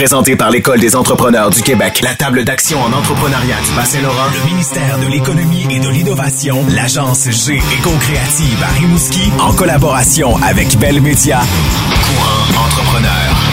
Présenté par l'École des entrepreneurs du Québec, la table d'action en entrepreneuriat du Bas-Saint-Laurent, le ministère de l'Économie et de l'Innovation, l'agence G Éco-Créative à Rimouski, en collaboration avec Bell Média. Courant entrepreneur.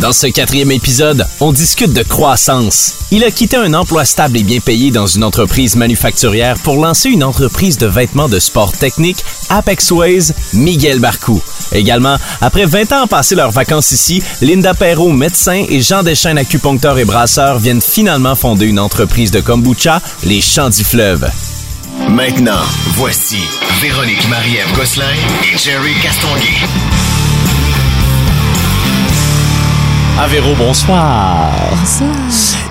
Dans ce quatrième épisode, on discute de croissance. Il a quitté un emploi stable et bien payé dans une entreprise manufacturière pour lancer une entreprise de vêtements de sport technique, Apex Ways, Miguel Barcou. Également, après 20 ans passés leurs vacances ici, Linda Perrault, médecin, et Jean Deschaines, acupuncteur et brasseur, viennent finalement fonder une entreprise de kombucha, les Champs du Fleuve. Maintenant, voici Véronique Marie-Ève Gosselin et Jerry Castonguay. Ah Véro, bonsoir.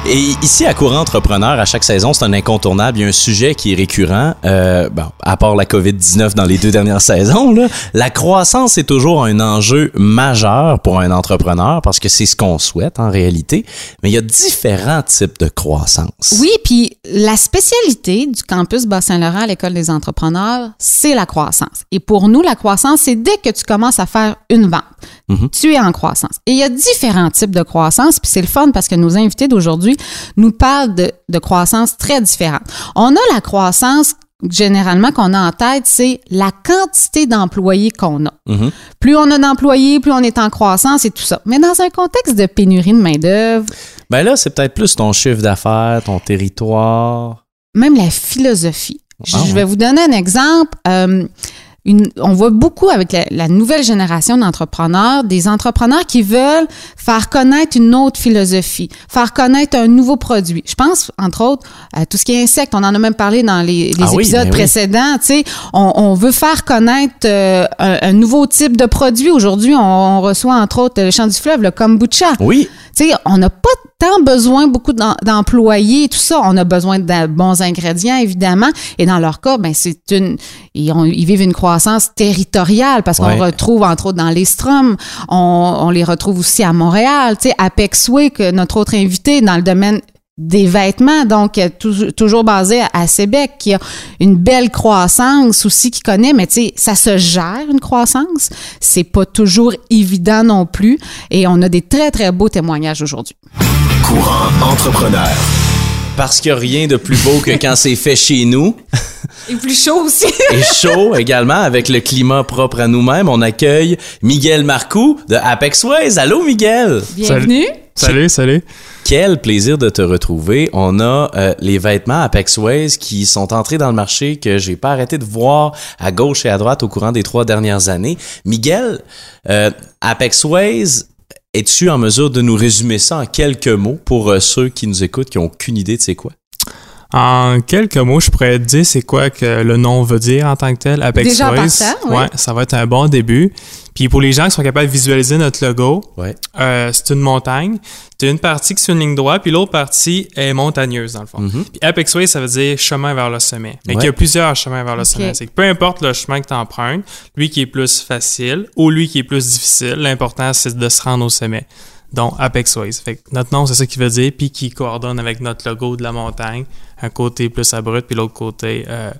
Et ici, à Courant Entrepreneur, à chaque saison, c'est un incontournable. Il y a un sujet qui est récurrent, euh, bon, à part la COVID-19 dans les deux dernières saisons. Là, la croissance est toujours un enjeu majeur pour un entrepreneur parce que c'est ce qu'on souhaite en réalité. Mais il y a différents types de croissance. Oui, puis la spécialité du campus Bas-Saint-Laurent à l'École des entrepreneurs, c'est la croissance. Et pour nous, la croissance, c'est dès que tu commences à faire une vente. Tu es en croissance. Et il y a différents types de croissance, puis c'est le fun parce que nos invités d'aujourd'hui nous parlent de, de croissance très différentes. On a la croissance généralement qu'on a en tête, c'est la quantité d'employés qu'on a. Plus on a d'employés, plus on est en croissance et tout ça. Mais dans un contexte de pénurie de main-d'œuvre, Ben là, c'est peut-être plus ton chiffre d'affaires, ton territoire. même la philosophie. Je, Ah je vais vous donner un exemple. Euh, une- on voit beaucoup avec la, la nouvelle génération d'entrepreneurs, des entrepreneurs qui veulent faire connaître une autre philosophie, faire connaître un nouveau produit. Je pense, entre autres, à tout ce qui est insectes. On en a même parlé dans les, les Ah oui, épisodes ben oui. précédents. Tu sais, on, on veut faire connaître euh, un, un nouveau type de produit. Aujourd'hui, on, on reçoit, entre autres, le Champ du Fleuve, le kombucha. Oui, sais, on n'a pas tant besoin beaucoup d'em- d'employés tout ça. On a besoin de bons ingrédients, évidemment. Et dans leur cas, ben, c'est une, ils, ont- ils vivent une croissance territoriale parce qu'on retrouve, entre autres, dans les Strom. On, on les retrouve aussi à Montréal. Tu sais, Way, que notre autre invité dans le domaine des vêtements, donc euh, tou- toujours basé à, à Sébec, qui a une belle croissance aussi, qui connaît, mais tu sais, ça se gère une croissance. C'est pas toujours évident non plus, et on a des très très beaux témoignages aujourd'hui. Courant entrepreneur. parce qu'il n'y a rien de plus beau que quand c'est fait chez nous. Et plus chaud aussi. et chaud également avec le climat propre à nous-mêmes. On accueille Miguel Marcoux de Apex Ways. Allô Miguel. Bienvenue. Salut, salut. Quel plaisir de te retrouver. On a euh, les vêtements Apex Ways qui sont entrés dans le marché que j'ai pas arrêté de voir à gauche et à droite au courant des trois dernières années. Miguel, euh, Apex es-tu en mesure de nous résumer ça en quelques mots pour euh, ceux qui nous écoutent qui ont aucune idée de c'est quoi? En quelques mots, je pourrais te dire c'est quoi que le nom veut dire en tant que tel, Apex Déjà partant, oui. Ouais, ça va être un bon début. Puis pour les gens qui sont capables de visualiser notre logo, Ouais. euh, c'est une montagne. Tu une partie qui est une ligne droite, puis l'autre partie est montagneuse dans le fond. Puis Apex Way, ça veut dire chemin vers le sommet. Ouais. qu'il y a plusieurs chemins vers le sommet. C'est que peu importe le chemin que tu empruntes, lui qui est plus facile ou lui qui est plus difficile, l'important c'est de se rendre au sommet. Donc Apex Ways. Fait que notre nom, c'est ça qui veut dire, puis qui coordonne avec notre logo de la montagne. Un côté plus abrupt, puis l'autre côté euh,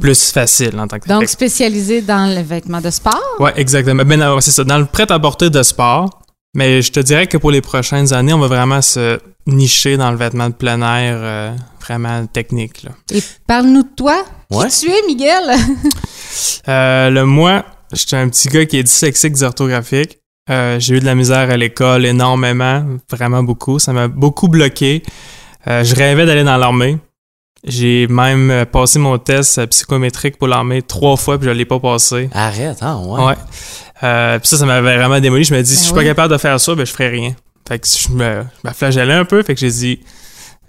plus facile en tant que tel. Donc, spécialisé dans le vêtement de sport? Ouais, exactement. Ben, non, c'est ça. Dans le prêt-à-porter de sport, mais je te dirais que pour les prochaines années, on va vraiment se nicher dans le vêtement de plein air euh, vraiment technique. Là. Et parle-nous de toi. Ouais. Qui tu es, Miguel? Euh, le moi, j'étais un petit gars qui est dyslexique dysorthographique. Euh, j'ai eu de la misère à l'école énormément, vraiment beaucoup. Ça m'a beaucoup bloqué. Euh, je rêvais d'aller dans l'armée. J'ai même euh, passé mon test euh, psychométrique pour l'armée trois fois, puis je l'ai pas passé. Arrête, hein, ouais. Ouais. Euh, puis ça, ça m'avait vraiment démoli. Je me dis, Ben si je suis oui. pas capable de faire ça, ben je ferai rien. Fait que je me, je me flagellais un peu. Fait que j'ai dit,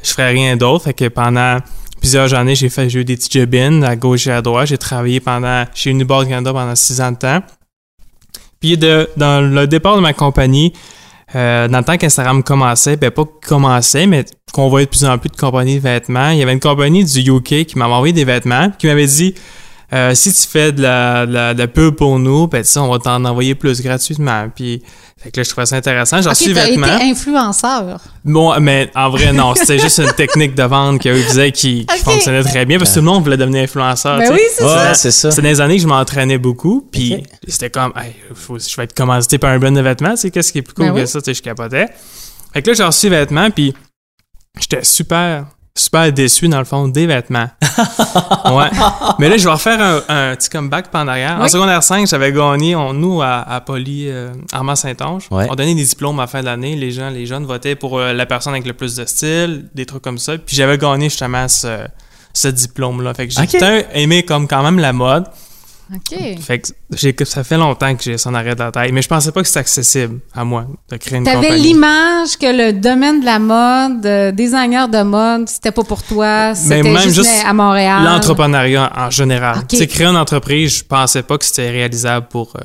je ferai rien d'autre. Fait que pendant plusieurs années, j'ai fait, j'ai eu des petits à gauche et à droite. J'ai travaillé pendant, chez Uniboard Canada pendant six ans de temps. Puis de, dans le départ de ma compagnie, euh, dans le temps qu'Instagram commençait, ben pas commençait, mais qu'on voyait de plus en plus de compagnies de vêtements, il y avait une compagnie du UK qui m'avait envoyé des vêtements, qui m'avait dit euh, si tu fais de la, de la, de la pub pour nous, ben, tu sais, on va t'en envoyer plus gratuitement. Puis, fait que là, je trouvais ça intéressant. J'en Ok, suis été vêtements. influenceur. Bon, mais en vrai, non. C'était juste une technique de vente qu'eux faisaient qui, qui fonctionnait très bien parce que tout le monde voulait devenir influenceur. Ben tu sais. oui, c'est Ouais, ça. c'est ça. C'est dans les années que je m'entraînais beaucoup, puis c'était comme, hey, faut- je vais être commandité par un brand de vêtements, qu'est-ce qui est plus cool Ben que oui. ça, tu sais, je capotais. Fait que là, j'ai reçu vêtements, puis j'étais super, super déçu, dans le fond, des vêtements. ouais. Mais là, je vais refaire un, un petit comeback pendant arrière. En secondaire 5, j'avais gagné, on, nous, à, à Poly, euh, Armand Saint-Onge, Ouais. on donnait des diplômes à la fin de l'année. Les gens, les jeunes votaient pour euh, la personne avec le plus de style, des trucs comme ça. Puis j'avais gagné justement ce, ce diplôme-là. Fait que j'ai aimé comme quand même la mode. OK. Fait que ça fait longtemps que j'ai en arrêt de la tête, mais je pensais pas que c'était accessible à moi de créer une T'avais l'image que le domaine de la mode, euh, designer de mode, c'était pas pour toi, c'était même juste, juste à Montréal. L'entrepreneuriat en général. Ok. Tu sais, créer une entreprise, je pensais pas que c'était réalisable pour, euh,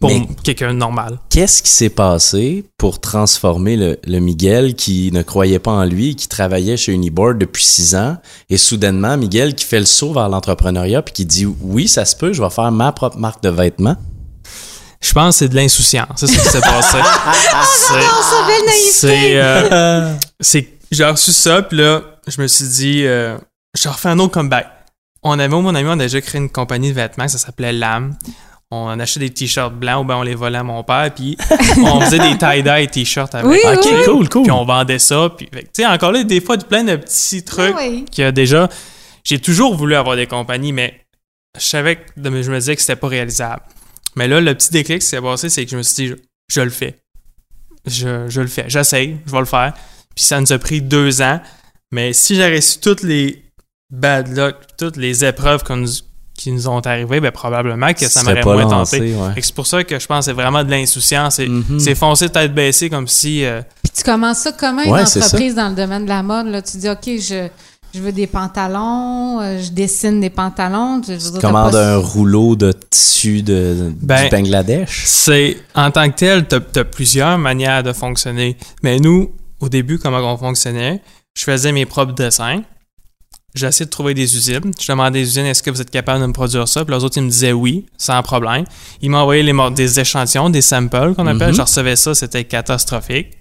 pour Mais- quelqu'un de normal. Qu'est-ce qui s'est passé pour transformer le, le Miguel qui ne croyait pas en lui, qui travaillait chez Uniboard depuis six ans, et soudainement, Miguel qui fait le saut vers l'entrepreneuriat puis qui dit oui, ça se peut, je vais faire ma propre marque de vêtements? Je pense que c'est de l'insouciance. C'est ça qui s'est passé. c'est, naïveté. c'est, euh, c'est, j'ai reçu ça, puis là, je me suis dit, euh, je refais un autre comeback. On avait, mon ami, on a déjà créé une compagnie de vêtements, ça s'appelait LAM. On achetait des t-shirts blancs ou ben on les volait à mon père, puis on faisait des tie-dye t-shirts avec. Oui, ok, oui. cool, cool. Puis on vendait ça. Puis, que, tu sais, encore là, des fois, plein de petits trucs Ah oui. y a déjà. J'ai toujours voulu avoir des compagnies, mais je savais que je me disais que c'était pas réalisable. Mais là, le petit déclic qui s'est passé, c'est que je me suis dit, je, je le fais. Je, je le fais. J'essaye, je vais le faire. Puis ça nous a pris deux ans. Mais si j'avais su toutes les bad luck, toutes les épreuves qu'on nous- qui nous ont arrivées, ben probablement que ça Tu m'aurait moins lancé, tenté. ouais. C'est pour ça que je pense que c'est vraiment de l'insouciance. C'est Mhm. foncer tête baissée comme si... euh, Puis tu commences ça comment une Ouais, entreprise dans le domaine de la mode? Là? Tu dis, OK, je, je veux des pantalons, euh, je dessine des pantalons. Je, je veux dire, t'as Commande pas- un rouleau de tissu de, Ben, du Bangladesh? C'est en tant que tel, t'as as plusieurs manières de fonctionner. Mais nous, au début, comment on fonctionnait, je faisais mes propres dessins. J'essayais de trouver des usines. Je demandais aux usines est-ce que vous êtes capable de me produire ça? Puis les autres, ils me disaient oui, sans problème. Ils m'envoyaient les mor- des échantillons, des samples qu'on appelle. Mhm. Je recevais ça, c'était catastrophique.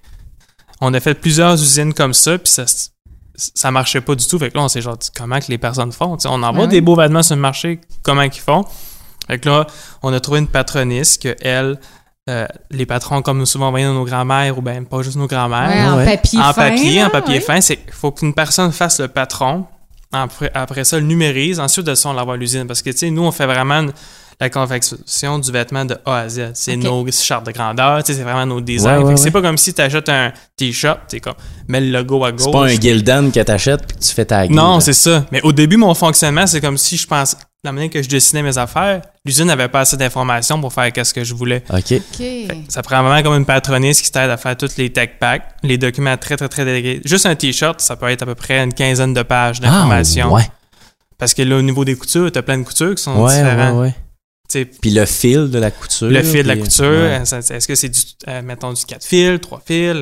On a fait plusieurs usines comme ça, puis ça, ça marchait pas du tout. Fait que là, on s'est genre dit comment que les personnes font. On envoie des beaux vêtements sur le marché, comment qu'ils font? Fait que là, on a trouvé une patroniste que elle, euh, les patrons, comme nous souvent envoyés nos grands-mères, ou ben pas juste nos grands-mères, Ouais, en Ouais. papier en fin, papier, en papier ouais. fin, c'est qu'il faut qu'une personne fasse le patron. Après, après ça, le numérise. Ensuite de ça, on l'envoie à l'usine. Parce que, tu sais, nous, on fait vraiment une- la confection du vêtement de A à Z. C'est nos chartes de grandeur, tu sais, c'est vraiment nos designs. Ouais, ouais, c'est ouais. pas comme si tu achètes un t-shirt, tu sais, comme, mets le logo à gauche. C'est pas un Gildan que t'achètes puis que tu fais ta guide, Non, c'est ça. Mais au début, mon fonctionnement, c'est comme si je pense, la manière que je dessinais mes affaires, l'usine n'avait pas assez d'informations pour faire qu'est-ce que je voulais. OK. Ça prend vraiment comme une patroniste qui t'aide à faire tous les tech packs, les documents très, très, très délégués. Juste un t-shirt, ça peut être à peu près une quinzaine de pages d'informations. Ah, ouais. Parce que là, au niveau des coutures, t'as plein de coutures qui sont Ouais, ouais, différentes. ouais. Tu sais, Puis le fil de la couture. Le fil de la couture, ouais. est-ce que c'est du, euh, mettons, du 4 fils, 3 fils,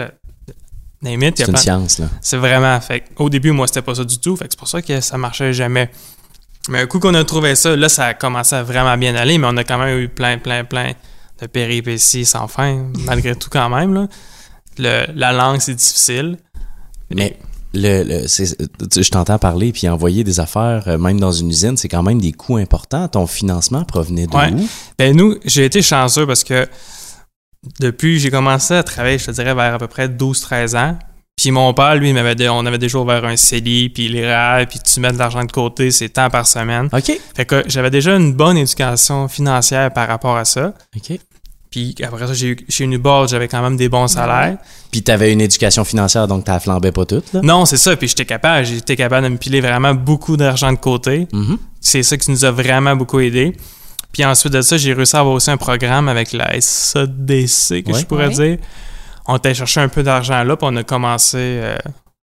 C'est une plein- science, là. C'est vraiment. Fait au début, moi, c'était pas ça du tout. Fait que c'est pour ça que ça marchait jamais. Mais un coup qu'on a trouvé ça, là, ça a commencé à vraiment bien aller, mais on a quand même eu plein, plein, plein de péripéties sans fin, malgré tout quand même. Là. Le- la langue, c'est difficile. Mais le, je t'entends parler puis envoyer des affaires, euh, même dans une usine, c'est quand même des coûts importants. Ton financement provenait de Ouais. où? Ben nous, j'ai été chanceux parce que depuis, j'ai commencé à travailler, je te dirais, vers à peu près 12-13 ans. Puis mon père, lui, il m'avait dit- on avait déjà ouvert un CELI, puis les RAL, puis tu mets de l'argent de côté, c'est tant par semaine. OK. Fait que j'avais déjà une bonne éducation financière par rapport à ça. OK. Puis après ça, j'ai eu, chez Uniboard, j'avais quand même des bons salaires. Puis t'avais une éducation financière, donc t'as flambé pas toute, là? Non, c'est ça. Puis j'étais capable. J'étais capable de me piler vraiment beaucoup d'argent de côté. Mhm. C'est ça qui nous a vraiment beaucoup aidé. Puis ensuite de ça, j'ai réussi à avoir aussi un programme avec la SADC, que Ouais. je pourrais Ouais. dire. On t'a cherché un peu d'argent là, puis on a commencé euh,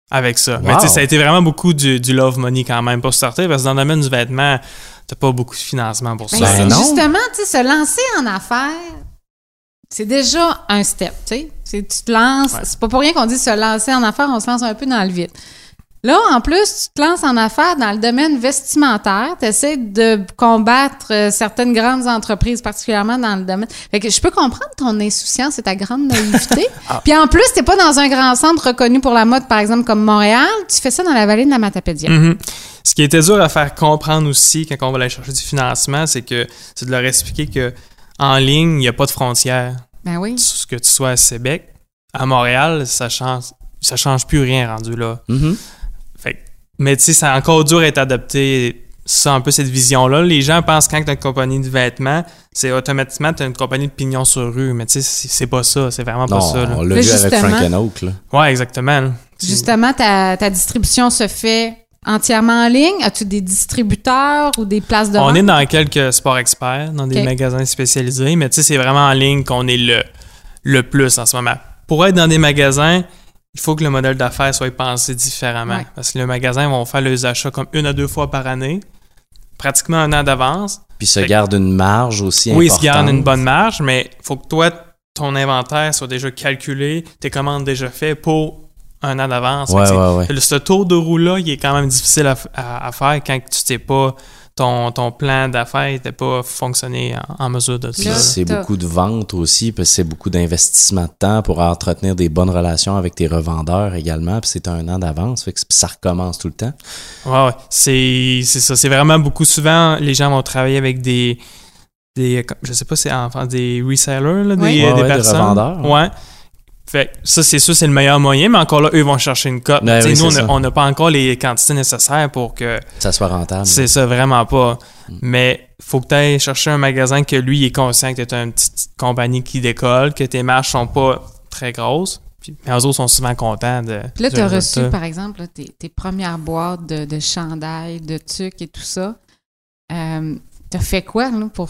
avec ça. Mais tu sais, ça a été vraiment beaucoup du, du love money quand même pour starter, parce que dans le domaine du vêtement, t'as pas beaucoup de financement pour ça. Ben, Ben non. justement, tu sais, se lancer en affaires, c'est déjà un step, tu sais. C'est- Tu te lances, Ouais. c'est pas pour rien qu'on dit se lancer en affaires, on se lance un peu dans le vide. Là, en plus, tu te lances en affaires dans le domaine vestimentaire. Tu essaies de combattre euh, certaines grandes entreprises, particulièrement dans le domaine. Fait que je peux comprendre ton insouciance et ta grande naïveté. Ah. Puis en plus, t'es pas dans un grand centre reconnu pour la mode, par exemple, comme Montréal. Tu fais ça dans la vallée de la Matapédia. Mhm. Ce qui était dur à faire comprendre aussi quand on va aller chercher du financement, c'est que c'est de leur expliquer que en ligne, il n'y a pas de frontières. Ben oui. Ce que tu sois à Québec, à Montréal, ça change, ça change plus rien rendu là. Mhm. Que- mais tu sais, c'est encore dur à être adopté, ça, un peu cette vision-là. Les gens pensent quand tu as une compagnie de vêtements, c'est automatiquement tu as une compagnie de pignon sur rue. Mais tu sais, c'est pas ça. C'est vraiment Non, pas ça. là. on l'a vu avec Frank and Oak, là. Ouais, exactement. là. Justement, ta, ta distribution se fait entièrement en ligne. As-tu des distributeurs ou des places de On vente? est dans quelques sports experts, dans des magasins spécialisés, mais tu sais, c'est vraiment en ligne qu'on est le, le plus en ce moment. Pour être dans des magasins, il faut que le modèle d'affaires soit pensé différemment. Ouais. Parce que les magasins vont faire les achats comme une à deux fois par année, pratiquement un an d'avance. Puis se Fait- garde une marge aussi Oui, ils se importante. gardent une bonne marge, mais il faut que toi, ton inventaire soit déjà calculé, tes commandes déjà faites pour un an d'avance. Ouais, ouais, ouais. le- Ce tour de roue-là, il est quand même difficile à, à- à faire quand tu sais pas, ton, ton plan d'affaires n'était pas fonctionné en, en mesure de ça. C'est beaucoup de ventes aussi, parce que c'est beaucoup d'investissement de temps pour entretenir des bonnes relations avec tes revendeurs également. Puis c'est un an d'avance, fait que ça recommence tout le temps. Ouais, ouais. C'est, c'est ça. C'est vraiment beaucoup. Souvent, les gens vont travailler avec des. des je sais pas, c'est enfin des resellers, là, des. Ouais, des ouais, des personnes. revendeurs. Ouais. Fait que ça, c'est sûr, c'est le meilleur moyen, mais encore là, eux vont chercher une cote. Ben oui, nous, on n'a pas encore les quantités nécessaires pour que. Ça soit rentable. C'est ça, vraiment pas. Mm. Mais faut que tu ailles chercher un magasin que lui il est conscient que tu es une petite compagnie qui décolle, que tes marges sont pas très grosses. Puis, mais eux autres sont souvent contents de. Puis là, tu as reçu, par exemple, là, tes, tes premières boîtes de, de chandail, de tucs et tout ça. Euh, tu as fait quoi là, pour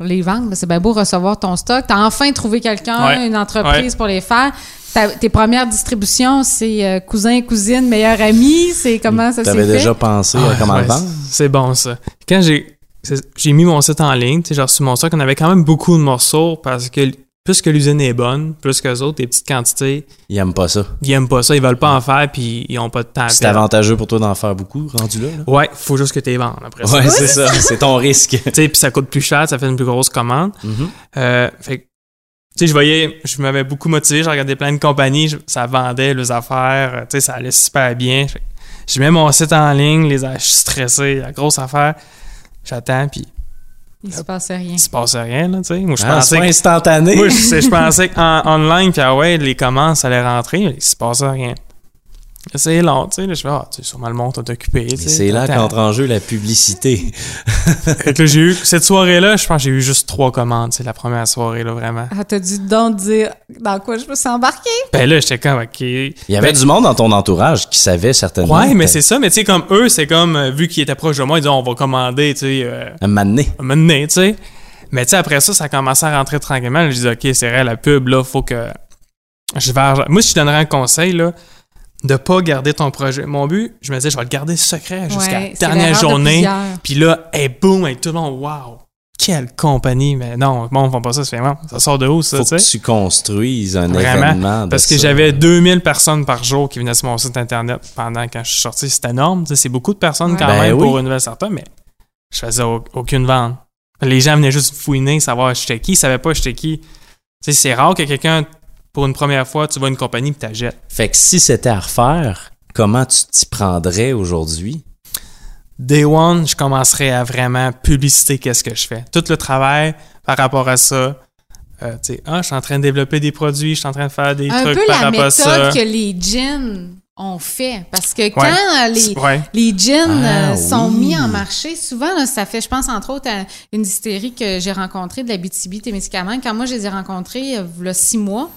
les vendre? là? C'est bien beau recevoir ton stock. Tu as enfin trouvé quelqu'un, Ouais. une entreprise pour les faire. Ta- tes premières distributions, c'est euh, cousin, cousine, meilleur ami. C'est comment ça Tu s'est avais fait? déjà pensé Ah, à comment ouais, le vendre? C'est bon ça. Quand j'ai mis mon site en ligne, j'ai reçu mon stock, on avait quand même beaucoup de morceaux parce que plus que l'usine est bonne, plus que les autres, les petites quantités, Il aime pas ça. ils aiment pas ça, ils veulent pas en faire puis ils ont pas de temps à C'est avantageux pour toi d'en faire beaucoup, rendu là. là? Ouais, faut juste que tu les vendes après ça. Ouais, c'est ça. C'est ton risque. Tu sais, puis ça coûte plus cher, ça fait une plus grosse commande. Mhm. Euh, fait que, tu sais, je voyais, je m'avais beaucoup motivé, je regardais plein de compagnies, je- ça vendait leurs affaires, euh, tu sais, ça allait super bien. Je mets mon site en ligne, les je suis stressé, la grosse affaire. J'attends, puis Il se passait rien. il se passe rien, là, tu sais. Moi, je Ah, pensais c'est pas que, instantané. moi, je, je pensais qu'en online, puis ah ouais, les commandes, ça allait rentrer, mais il se passait rien. C'est long, tu sais. Là, je fais, ah, tu sais, sûrement le monde t'a occupé. c'est là qu'entre en jeu la publicité. Fait que j'ai eu, cette soirée-là, je pense que j'ai eu juste trois commandes, c'est la première soirée, là, vraiment. Ah, t'as dû donc dire dans quoi je me suis embarquée? Ben là, j'étais comme, OK. Il y avait Ben, du monde dans ton entourage qui savait certainement. Ouais, mais c'est ça. Mais tu sais, comme eux, c'est comme, euh, vu qu'ils étaient proches de moi, ils disaient, on va commander, tu sais, euh, Un donné. un donné, tu sais. Mais tu sais, après ça, ça a commencé à rentrer tranquillement. Je dis, OK, c'est vrai, la pub, là, faut que je vais... Moi, si je donnerais un conseil, là, de pas garder ton projet. Mon but, je me disais, je vais le garder secret jusqu'à Ouais, la c'est dernière journée. Puis là, hey, boum, avec tout le monde, wow! Quelle compagnie! Mais non, bon, on fait pas ça, c'est vraiment, ça sort de où, ça, Faut tu sais? que tu construises un Vraiment, événement. de Parce que j'avais 2000 personnes par jour qui venaient sur mon site internet pendant quand je suis sorti. C'était énorme. tu sais, C'est beaucoup de personnes Ouais. quand Ben même pour une nouvelle startup, mais je faisais au- aucune vente. Les gens venaient juste fouiner, savoir j'étais qui, ils savaient pas j'étais qui. Tu sais, c'est rare que quelqu'un, pour une première fois, tu vois une compagnie et t'achètes. Fait que si c'était à refaire, comment tu t'y prendrais aujourd'hui? Day one, je commencerai à vraiment publiciter qu'est-ce que je fais. Tout le travail par rapport à ça. Euh, tu sais, ah, je suis en train de développer des produits, je suis en train de faire des Un trucs peu par la rapport à ça. méthode que les jeans ont fait. Parce que quand les, Ouais. les jeans Ah, euh, sont oui. mis en marché, souvent, là, ça fait, je pense, entre autres, à une distillerie que j'ai rencontrée de la BTB, tes médicaments. Quand moi, je les ai rencontrés, euh, il y a six mois,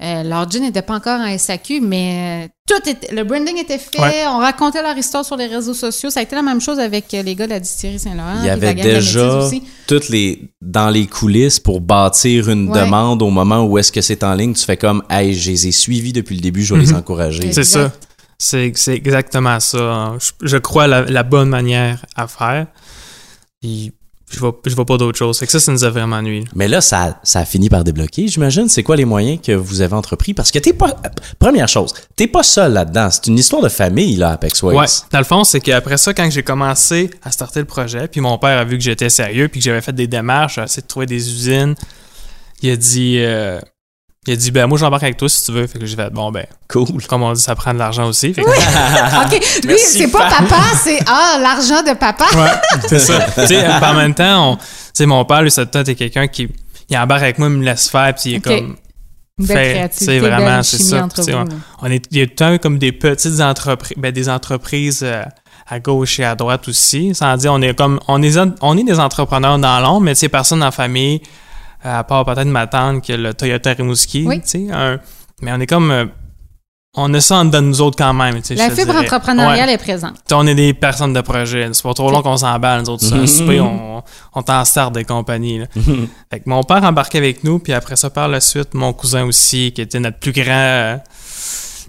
euh, leur jean n'était pas encore en SAQ, mais euh, tout était, le branding était fait. Ouais. On racontait leur histoire sur les réseaux sociaux. Ça a été la même chose avec euh, les gars de la distillerie Saint-Laurent. Il y avait déjà aussi. toutes les dans les coulisses pour bâtir une Ouais. demande au moment où est-ce que c'est en ligne. Tu fais comme, hey, je les ai suivis depuis le début, je vais les encourager. C'est ça. C'est c'est exactement ça. Je, je crois la, la bonne manière à faire. Puis, je vois, je vois pas d'autre chose. Fait que ça, ça nous a vraiment nuit. Mais là, ça, ça a fini par débloquer, j'imagine. C'est quoi les moyens que vous avez entrepris? Parce que t'es pas. Première chose, t'es pas seul là-dedans. C'est une histoire de famille, là, Apex Waves. Ouais. Dans le fond, c'est qu'après ça, quand j'ai commencé à starter le projet, puis mon père a vu que j'étais sérieux, puis que j'avais fait des démarches, j'ai essayé de trouver des usines, il a dit. euh, il a dit, ben, moi, j'embarque avec toi si tu veux. Fait que j'ai fait, bon, ben, Cool. comme on dit, ça prend de l'argent aussi. Fait que- OK. Lui, Merci, c'est pas papa, c'est ah, l'argent de papa. Ouais, c'est ça. tu sais, en même temps, on- tu sais, mon père, lui, c'est est quelqu'un qui il embarque avec moi, il me laisse faire, puis il est Ok. comme. Fait, sais, vraiment, c'est ça. vous, on, on est, il y a tout le temps comme des petites entreprises, ben, des entreprises euh, à gauche et à droite aussi. Sans dire, on est comme, on est, on est des entrepreneurs dans l'ombre, mais tu sais, personne en famille, à part peut-être ma tante qui a le Toyota Rimouski, Oui. tu sais, un- mais on est comme, euh, on a ça en dedans de nous autres quand même, tu sais, La fibre entrepreneuriale Ouais. est présente. T'sais, on est des personnes de projet. C'est pas trop long qu'on s'emballe, nous autres. C'est un souper, on, on t'en start des compagnies. Là. fait que mon père embarquait avec nous, puis après ça, par la suite, mon cousin aussi, qui était notre plus grand, euh,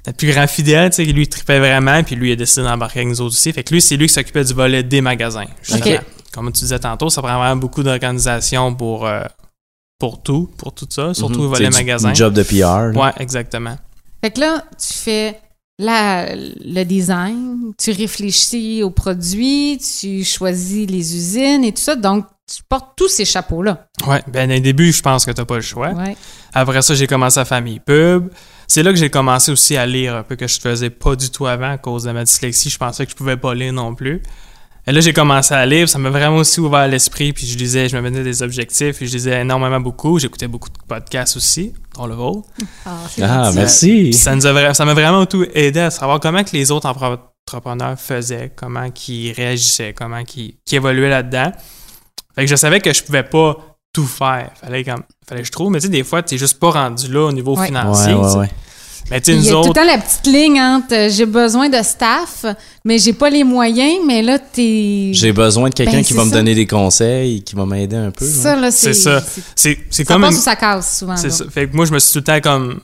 notre plus grand fidèle, tu sais, lui, tripait vraiment, puis lui, il a décidé d'embarquer avec nous autres aussi. Fait que lui, c'est lui qui s'occupait du volet des magasins. justement. Ok. Comme tu disais tantôt, ça prend vraiment beaucoup d'organisation pour, euh, pour tout, pour tout ça, surtout le Mhm. volet du- magasin. un job de PR. là. Ouais, exactement. Fait que là, tu fais la, le design, tu réfléchis aux produits, tu choisis les usines et tout ça. Donc, tu portes tous ces chapeaux-là. Ouais, ben, au début, je pense que t'as pas le choix. Ouais. Après ça, j'ai commencé à faire mes pubs. C'est là que j'ai commencé aussi à lire un peu que je faisais pas du tout avant à cause de ma dyslexie. Je pensais que je pouvais pas lire non plus. Et là, j'ai commencé à lire. Ça m'a vraiment aussi ouvert l'esprit. Puis je lisais, je me mettais des objectifs. Puis je lisais énormément beaucoup. J'écoutais beaucoup de podcasts aussi, dont le vôtre. Ah, Ah, merci. Puis ça nous a ça m'a vraiment tout aidé à savoir comment que les autres entrepreneurs faisaient, comment qu'ils réagissaient, comment qu'ils qu'ils évoluaient là-dedans. Fait que je savais que je pouvais pas tout faire. Fallait comme, fallait que je trouve. Mais tu sais, des fois, tu juste pas rendu là au niveau Ouais. financier. Ouais. Mais tu sais, Il y nous a tout le temps la petite ligne entre euh, j'ai besoin de staff, mais j'ai pas les moyens, mais là, t'es. J'ai besoin de quelqu'un Ben, qui va me donner des conseils, qui va m'aider un peu. Ça, là, c'est. c'est ça. c'est- c'est Ça comme passe une- ou ça casse souvent. C'est là. ça. Fait que moi, je me suis tout le temps comme.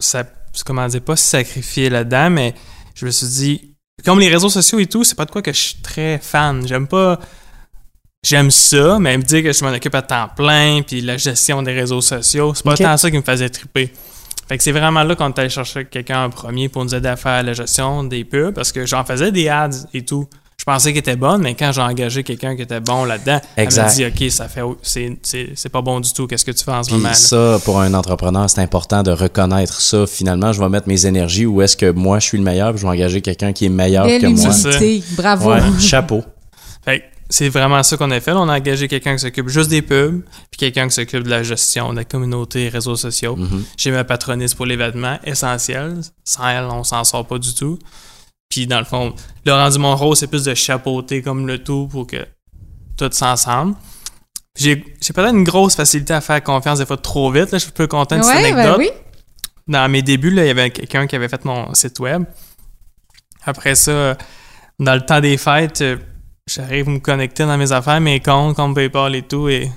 Ça, comment dire, pas sacrifié là-dedans, mais je me suis dit. Comme les réseaux sociaux et tout, c'est pas de quoi que je suis très fan. J'aime pas. J'aime ça, mais me dire que je m'en occupe à temps plein, puis la gestion des réseaux sociaux, c'est pas Ok. tant ça qui me faisait triper. Fait que c'est vraiment là qu'on est allé chercher quelqu'un en premier pour nous aider à faire la gestion des pubs, parce que j'en faisais des ads et tout. Je pensais qu'elle était bonne, mais quand j'ai engagé quelqu'un qui était bon là-dedans, elle m'a dit OK, ça fait c'est- c'est c'est pas bon du tout, qu'est-ce que tu fais en ce Puis moment? là? ça, pour un entrepreneur, c'est important de reconnaître ça. Finalement, je vais mettre mes énergies où est-ce que moi, je suis le meilleur, puis je vais engager quelqu'un qui est meilleur Belle que moi. Bravo. Ouais, chapeau. Fait que c'est vraiment ça qu'on a fait. On a engagé quelqu'un qui s'occupe juste des pubs, puis quelqu'un qui s'occupe de la gestion de la communauté et réseaux sociaux. Mhm. J'ai ma patroniste pour l'événement, essentiel. Sans elle, on s'en sort pas du tout. Puis dans le fond, le rendu mon rôle, c'est plus de chapeauter comme le tout pour que tout s'ensemble. J'ai j'ai peut-être une grosse facilité à faire confiance des fois trop vite. Là. Je peux conter une petite Ouais, ben anecdote oui. dans mes débuts, là, il y avait quelqu'un qui avait fait mon site web. Après ça, dans le temps des fêtes, euh, j'arrive à me connecter dans mes affaires, mes comptes, comme PayPal et tout, et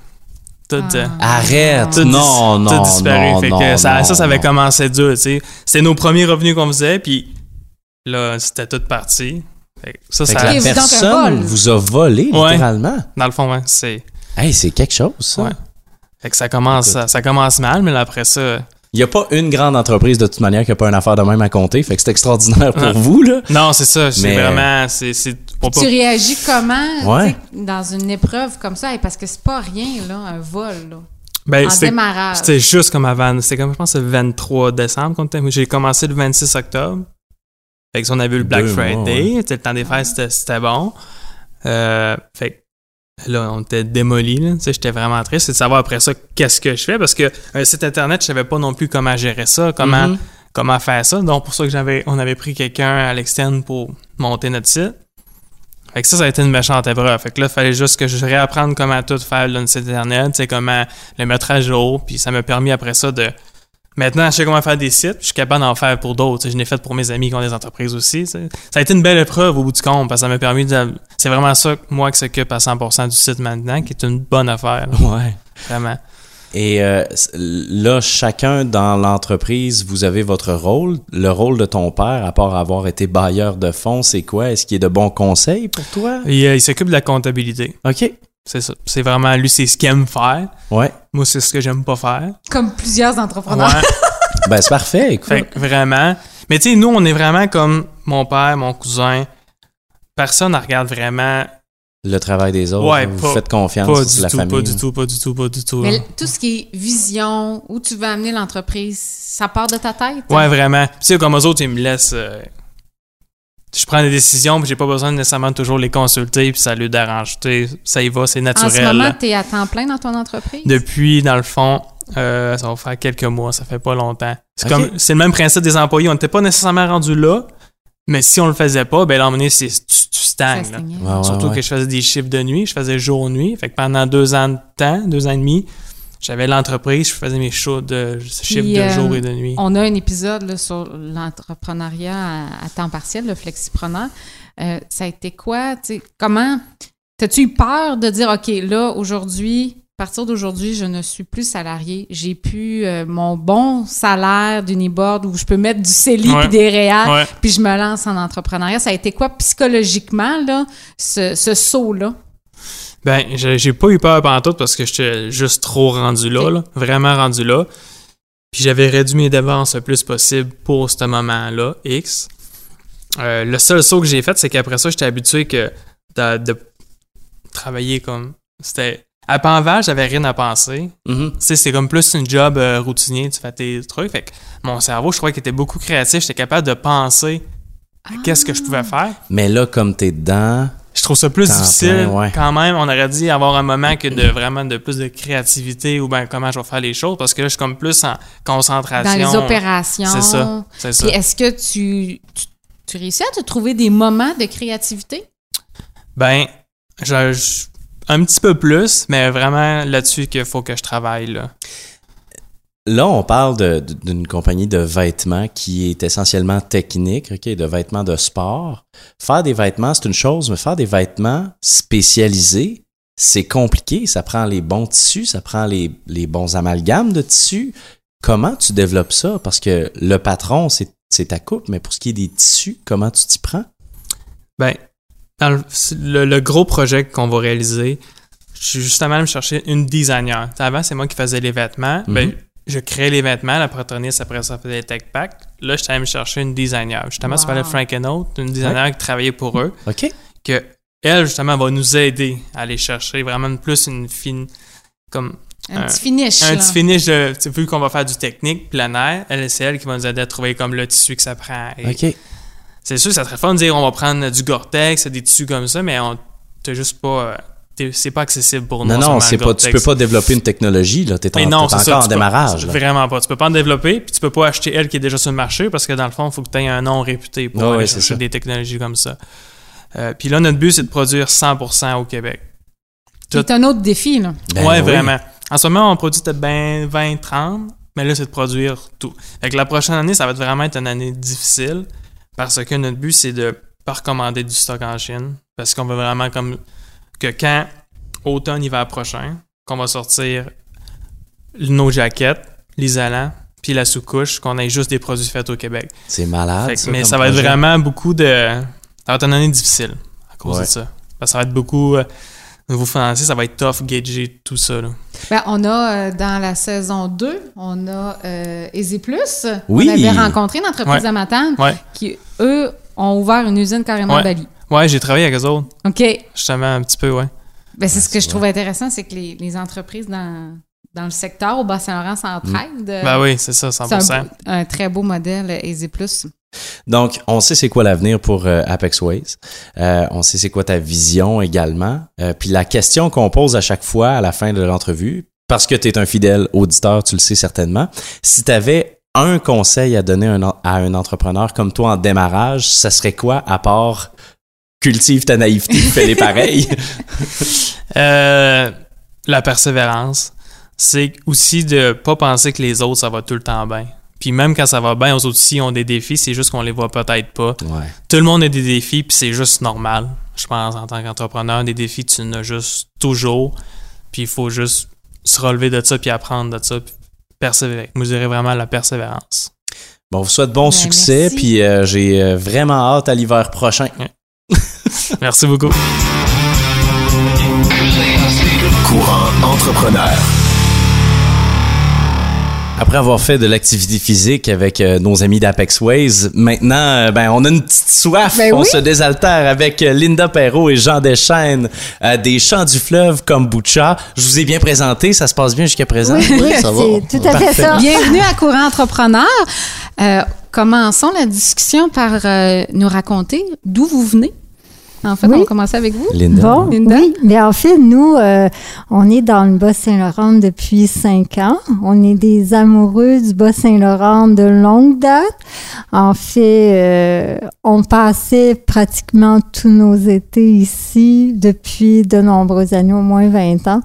tout, Ah. euh, Arrête! tout dis- non, non, tout disparu. non, fait non, que ça, non, ça, ça avait non. commencé dur, tu sais. C'était nos premiers revenus qu'on faisait, puis là, c'était tout parti. Fait que ça, Fait ça, que la personne vous a volé, Ouais. littéralement. dans le fond, ouais, c'est... Hey, c'est quelque chose, ça. Ouais. Fait que ça commence, ça, ça commence mal, mais là, après ça... Il n'y a pas une grande entreprise de toute manière qui n'a pas une affaire de même à compter. Fait que c'est extraordinaire pour Ah. vous, là. Non, c'est ça, c'est Mais- vraiment... Tu réagis comment Ouais. dans une épreuve comme ça? Et Parce que c'est pas rien, là, un vol. Là. Ben, en c'était- démarrage. C'était juste comme avant. C'était comme, je pense, le 23 décembre. J'ai commencé le 26 octobre. Fait que si on a vu le Black Deux mois, Friday. C'était le temps des fêtes, c'était- c'était bon. Euh, fait que là, on était sais, J'étais vraiment triste. C'est de savoir après ça qu'est-ce que je fais. Parce que un site internet, je savais pas non plus comment gérer ça, comment, Mhm. comment faire ça. Donc, pour ça que j'avais, on avait pris quelqu'un à l'externe pour monter notre site. Fait que ça, ça a été une méchante épreuve. Fait que là, il fallait juste que je réapprenne comment tout faire là, le site internet, sais, comment le mettre à jour. Puis ça m'a permis après ça de. Maintenant, je sais comment faire des sites, puis je suis capable d'en faire pour d'autres. Je l'ai fait pour mes amis qui ont des entreprises aussi. Ça a été une belle épreuve au bout du compte, parce que ça m'a permis de. C'est vraiment ça, moi, qui s'occupe à 100% du site maintenant, qui est une bonne affaire. là. Ouais. Vraiment. Et euh, là, chacun dans l'entreprise, vous avez votre rôle. Le rôle de ton père, à part avoir été bailleur de fonds, c'est quoi? Est-ce qu'il y a de bons conseils pour toi? Et, euh, il s'occupe de la comptabilité. OK. C'est ça. C'est vraiment, lui, c'est ce qu'il aime faire. Ouais. Moi, c'est ce que j'aime pas faire. Comme plusieurs entrepreneurs. Ouais. Ben, c'est parfait, écoute. Fait que vraiment. Mais tu sais, nous, on est vraiment comme mon père, mon cousin. Personne ne regarde vraiment. Le travail des autres, Ouais, vous pas- faites confiance, Pas du la tout, famille. pas du tout, pas du tout, pas du tout. Mais là. tout ce qui est vision, où tu veux amener l'entreprise, ça part de ta tête? Ouais, vraiment. Puis, Tu sais, comme eux autres, ils me laissent. euh, je prends des décisions, puis j'ai pas besoin de nécessairement toujours les consulter, puis ça lui dérange. Tu sais, Ça y va, c'est En naturel. ce moment, tu es à temps plein dans ton entreprise? Depuis, dans le fond, euh, ça va faire quelques mois, ça fait pas longtemps. C'est comme c'est le même principe des employés. On n'était pas nécessairement rendu là, mais si on le faisait pas, ben là, à un moment donné, c'est- tu, tu stagnes. là. stagnait. Ouais, ouais, Surtout ouais. que je faisais des chiffres de nuit, je faisais jour-nuit. Fait que pendant deux ans de temps, deux ans et demi, j'avais l'entreprise, je faisais mes shows de chiffres de euh, jour et de nuit. On a un épisode là, sur l'entrepreneuriat à, à temps partiel, le flexipreneur. Euh, ça a été quoi? Comment? T'as-tu eu peur de dire, OK, là, aujourd'hui, à partir d'aujourd'hui, je ne suis plus salarié. J'ai plus euh, mon bon salaire d'Uniboard où je peux mettre du CELI Ouais. puis des Ouais. puis je me lance en entrepreneuriat. Ça a été quoi psychologiquement, là, ce, ce saut-là? Ben, j'ai pas eu peur pendant tout parce que j'étais juste trop rendu là, là, vraiment rendu là. Puis j'avais réduit mes dépenses le plus possible pour ce moment-là, X. Euh, le seul saut que j'ai fait, c'est qu'après ça, j'étais habitué que de, de travailler comme. C'était. À Panval, j'avais rien à penser. Mhm. Tu sais, c'est comme plus une job euh, routinier, tu fais tes trucs. Fait que mon cerveau, je crois qu'il était beaucoup créatif. J'étais capable de penser à qu'est-ce que je pouvais faire. Mais là, comme t'es dedans, Je trouve ça plus difficile plein, ouais. quand même. On aurait dit avoir un moment que de vraiment de plus de créativité ou ben comment je vais faire les choses parce que là je suis comme plus en concentration. Dans les opérations. C'est ça. C'est ça. Puis est-ce que tu, tu, tu réussis à te trouver des moments de créativité? Ben, je, je- un petit peu plus, mais vraiment là-dessus qu'il faut que je travaille là. Là, on parle d'une compagnie de vêtements qui est essentiellement technique, ok, de vêtements de sport. Faire des vêtements, c'est une chose, mais faire des vêtements spécialisés, c'est compliqué. Ça prend les bons tissus, ça prend les, les bons amalgames de tissus. Comment tu développes ça? Parce que le patron, c'est ta coupe, mais pour ce qui est des tissus, comment tu t'y prends? Ben, dans le, le- le gros projet qu'on va réaliser, je suis justement allé me chercher une designer. Avant, c'est moi qui faisais les vêtements. Ben, Mhm. Je créais les vêtements, la patroniste après ça faisait les tech packs. Là, j'étais allé me chercher une designer. Justement, ça Wow. s'appelait Frank Oates, une designer qui travaillait pour eux. OK? que elle justement va nous aider à aller chercher vraiment plus une fine comme Un Un- petit finish. un là. petit finish de tu vu qu'on va faire du technique plein air elle c'est elle qui va nous aider à trouver comme le tissu que ça prend Et OK. c'est sûr ça serait fun de dire on va prendre du Gore-Tex des tissus comme ça mais on t'as juste pas c'est pas accessible pour nous Non, non, c'est pas, tu peux pas développer une technologie, là. T'es en, non, ça, encore en tu peux- démarrage, là. Vraiment pas. Tu peux pas en développer, puis tu peux pas acheter elle qui est déjà sur le marché parce que dans le fond, il faut que tu aies un nom réputé pour aller chercher ça. des technologies comme ça. Euh, puis là, notre but, c'est de produire 100% au Québec. C'est un autre défi, là. Ben ouais, oui. vraiment. En ce moment, on produit peut-être ben 20, 30, mais là, c'est de produire tout. Fait que la prochaine année, ça va vraiment être une année difficile parce que notre but, c'est de pas recommander du stock en Chine parce qu'on veut vraiment comme que quand automne, hiver prochain, qu'on va sortir nos jaquettes, l'isolant, puis la sous-couche, qu'on ait juste des produits faits au Québec. C'est malade. Fait que- ça, mais ça va être vraiment beaucoup de. Ça va être une année difficile à cause Ouais. de ça. Parce que ça va être beaucoup. euh, niveau financier, ça va être tough, gager tout ça. Là. Ben, on a euh, dans la saison 2, on a euh, Easy Plus. Oui. On avait rencontré une entreprise Ouais. à Matane Ouais. qui, eux, ont ouvert une usine carrément Ouais. à Bali. Ouais, j'ai travaillé avec eux autres, OK. justement, un petit peu, ouais. Ben, c'est ce que je trouve intéressant, c'est que les, les entreprises dans, dans le secteur au Bas-Saint-Laurent s'entraident. Ben oui, c'est ça, 100%. C'est un, très beau modèle, Easy Plus. Donc, on sait c'est quoi l'avenir pour euh, Apex Ways. Euh, on sait c'est quoi ta vision également. Euh, puis la question qu'on pose à chaque fois à la fin de l'entrevue, parce que tu es un fidèle auditeur, tu le sais certainement, si tu avais un conseil à donner un à un entrepreneur comme toi en démarrage, ça serait quoi à part cultive ta naïveté, fais-les pareils? Euh, la persévérance, c'est aussi de pas penser que les autres, ça va tout le temps bien. Puis même quand ça va bien, eux autres aussi ont des défis, c'est juste qu'on les voit peut-être pas. ouais. Tout le monde a des défis, puis c'est juste normal. Je pense, en tant qu'entrepreneur, des défis, tu en as juste toujours. Puis il faut juste se relever de ça, puis apprendre de ça, puis persévérer. Moi, je dirais vraiment la persévérance. Bon, on vous souhaite bon Ben, succès, merci. puis euh, j'ai euh, vraiment hâte à l'hiver prochain. Merci beaucoup. Courant entrepreneur. Après avoir fait de l'activité physique avec euh, nos amis d'Apex Ways, maintenant, euh, ben, on a une petite soif. Ben on oui. se désaltère avec euh, Linda Perrault et Jean Deschaines euh, des Champs du Fleuve comme Butcha. Je vous ai bien présenté, ça se passe bien jusqu'à présent? Oui, ça va. c'est tout à fait Parfait. ça. Bienvenue à Courant Entrepreneur. Euh, commençons la discussion par euh, nous raconter d'où vous venez. En fait, Oui. on va commencer avec vous. Linda. Bon, Linda? oui, mais en fait, nous, euh, on est dans le Bas-Saint-Laurent depuis cinq ans. On est des amoureux du Bas-Saint-Laurent de longue date. En fait, euh, on passait pratiquement tous nos étés ici depuis de nombreuses années, au moins 20 ans.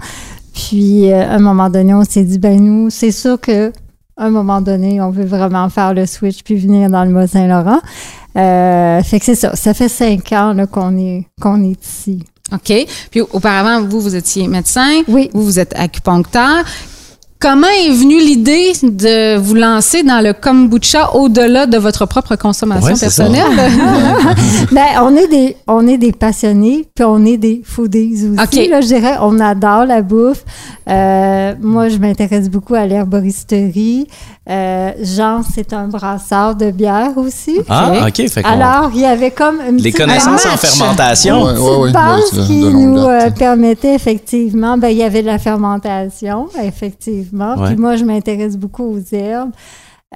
Puis, euh, à un moment donné, on s'est dit, ben nous, c'est sûr que à un moment donné, on veut vraiment faire le switch puis venir dans le Bas-Saint-Laurent. Euh, fait que c'est ça. Ça fait cinq ans là, qu'on est qu'on est ici. OK. Puis auparavant, vous, vous étiez médecin. Oui. Vous, vous êtes acupuncteur. Comment est venue l'idée de vous lancer dans le kombucha au-delà de votre propre consommation Ouais, personnelle? Ben, on est des on est des passionnés puis on est des foodies aussi. OK. Là, je dirais, on adore la bouffe. Euh, moi, je m'intéresse beaucoup à l'herboristerie. Euh, Jean, c'est un brasseur de bière aussi. Ah, OK. Fait Alors, il y avait comme une les connaissances en fermentation. Ouais, petite ouais, ouais, base ouais, de- qui nous date. euh, permettait effectivement, ben, il y avait de la fermentation, effectivement. Ouais. Puis moi, je m'intéresse beaucoup aux herbes,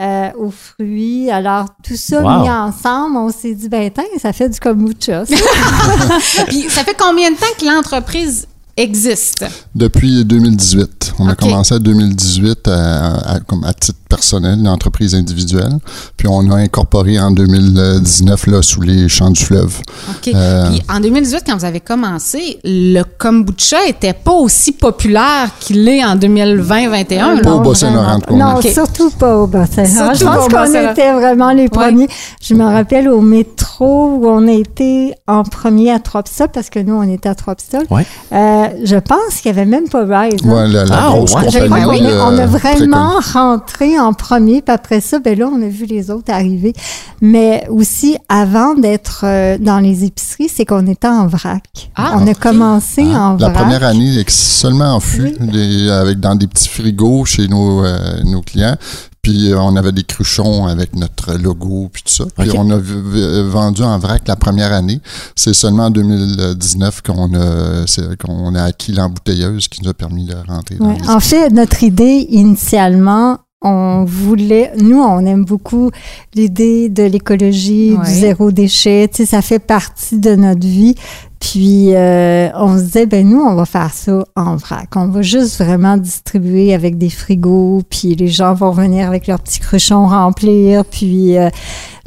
euh, aux fruits. Alors, tout ça Wow. mis ensemble, on s'est dit, ben, tiens, ça fait du kombucha. ça. Puis ça fait combien de temps que l'entreprise existe? Depuis 2018. On a commencé à 2018 à, à- comme à titre personnel, une entreprise individuelle. Puis on a incorporé en 2019 là, sous les champs du fleuve. OK. Euh, Puis en 2018, quand vous avez commencé, le kombucha était pas aussi populaire qu'il est en 2020-2021. Pas au Bas-Saint-Laurent. Non, surtout pas au Bas-Saint-Laurent. Surtout Je pense qu'on était vraiment les premiers. Je me rappelle au métro où on a été en premier à Trois-Pistoles, parce que nous, on était à Trois-Pistoles. Ouais. Euh, je pense qu'il y avait même pas Rise. hein. Ouais, la, la Ah, grosse. Je crois est- on a euh, vraiment rentré en premier, puis après ça, ben là, on a vu les autres arriver. Mais aussi, avant d'être euh, dans les épiceries, c'est qu'on était en vrac. Ah, on a commencé en La vrac. première année, seulement en fût, Oui. des- avec dans des petits frigos chez nos, euh, nos clients. Puis euh, on avait des cruchons avec notre logo puis tout ça. Puis on a vendu en vrac la première année. C'est seulement en 2019 qu'on a, c'est- qu'on a acquis l'embouteilleuse qui nous a permis de rentrer dans Ouais. les En fait, notre idée initialement, on voulait, nous, on aime beaucoup l'idée de l'écologie, Ouais. du zéro déchet. Tu sais, ça fait partie de notre vie. Puis, euh, on se disait, ben nous, on va faire ça en vrac. On va juste vraiment distribuer avec des frigos, puis les gens vont venir avec leurs petits cruchons remplir. Puis, euh,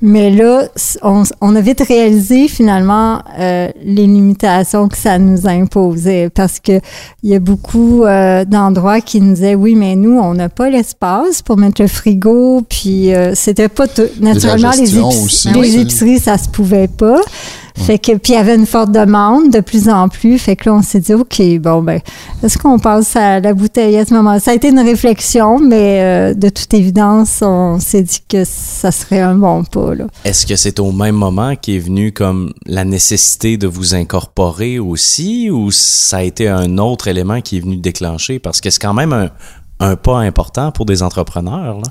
mais là, on, on a vite réalisé finalement euh, les limitations que ça nous imposait parce que il y a beaucoup euh, d'endroits qui nous disaient oui, mais nous, on n'a pas l'espace pour mettre le frigo, puis euh, c'était pas tout. Naturellement, les, aussi, les oui. épiceries, ça se pouvait pas. Fait que, puis il y avait une forte demande de plus en plus. Fait que là, on s'est dit, OK, bon, ben, est-ce qu'on passe à la bouteille à ce moment Ça a été une réflexion, mais euh, de toute évidence, on s'est dit que ça serait un bon pas. Est-ce que c'est au même moment qu'est venu comme la nécessité de vous incorporer aussi ou ça a été un autre élément qui est venu déclencher? Parce que c'est quand même un, un pas important pour des entrepreneurs. Là.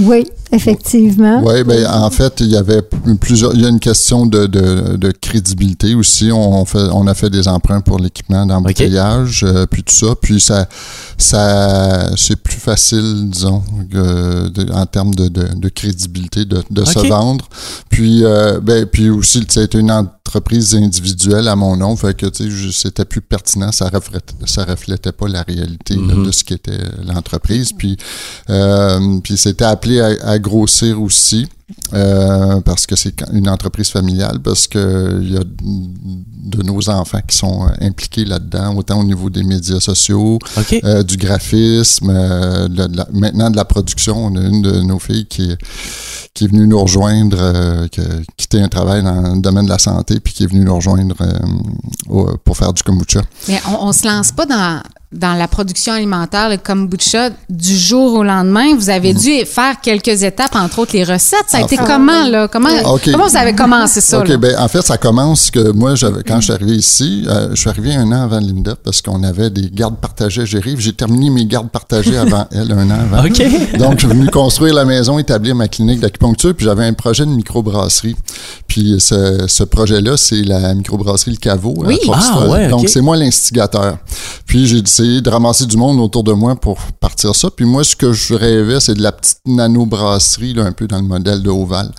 Oui, effectivement. Oui, ben en fait, il y avait plusieurs. Il y a une question de, de, de crédibilité aussi. On fait, on a fait des emprunts pour l'équipement d'embouteillage, euh, puis tout ça. Puis ça, ça, c'est plus facile, disons, que de- en termes de, de, de crédibilité, de, de se vendre. Puis, euh, ben, puis aussi, c'était une entreprise individuelle à mon nom, fait que tu sais, je- c'était plus pertinent. Ça reflétait, ça reflétait pas la réalité là, Mhm. de ce qu'était l'entreprise. Puis, euh, puis c'était appelé à, à grossir aussi. Euh, parce que c'est une entreprise familiale, parce que il y a de nos enfants qui sont euh, impliqués là-dedans, autant au niveau des médias sociaux, euh, du graphisme, euh, de- de la- maintenant de la production. On a une de nos filles qui est, qui est venue nous rejoindre, euh, qui a quitté un travail dans le domaine de la santé, puis qui est venue nous rejoindre euh, au- pour faire du kombucha. Mais on, on se lance pas dans dans la production alimentaire, le kombucha, du jour au lendemain, vous avez Mhm. dû faire quelques étapes, entre autres les recettes. Ça a été Enfin. comment, là? Comment, Ok. comment vous avez commencé ça? OK, là? ben, en fait, ça commence que moi, j'avais, quand je suis arrivé ici, euh, je suis arrivé un an avant Linda parce qu'on avait des gardes partagées à gérer. J'ai terminé mes gardes partagées avant elle, un an avant. OK. Donc, je suis venu construire la maison, établir ma clinique d'acupuncture, puis j'avais un projet de microbrasserie. Puis ce, ce projet-là, c'est la microbrasserie Le Caveau à Oui. Ah, ouais, Donc, c'est moi l'instigateur. Puis j'ai de ramasser du monde autour de moi pour partir ça. Puis moi, ce que je rêvais, c'est de la petite nano-brasserie, là, un peu dans le modèle de Oval.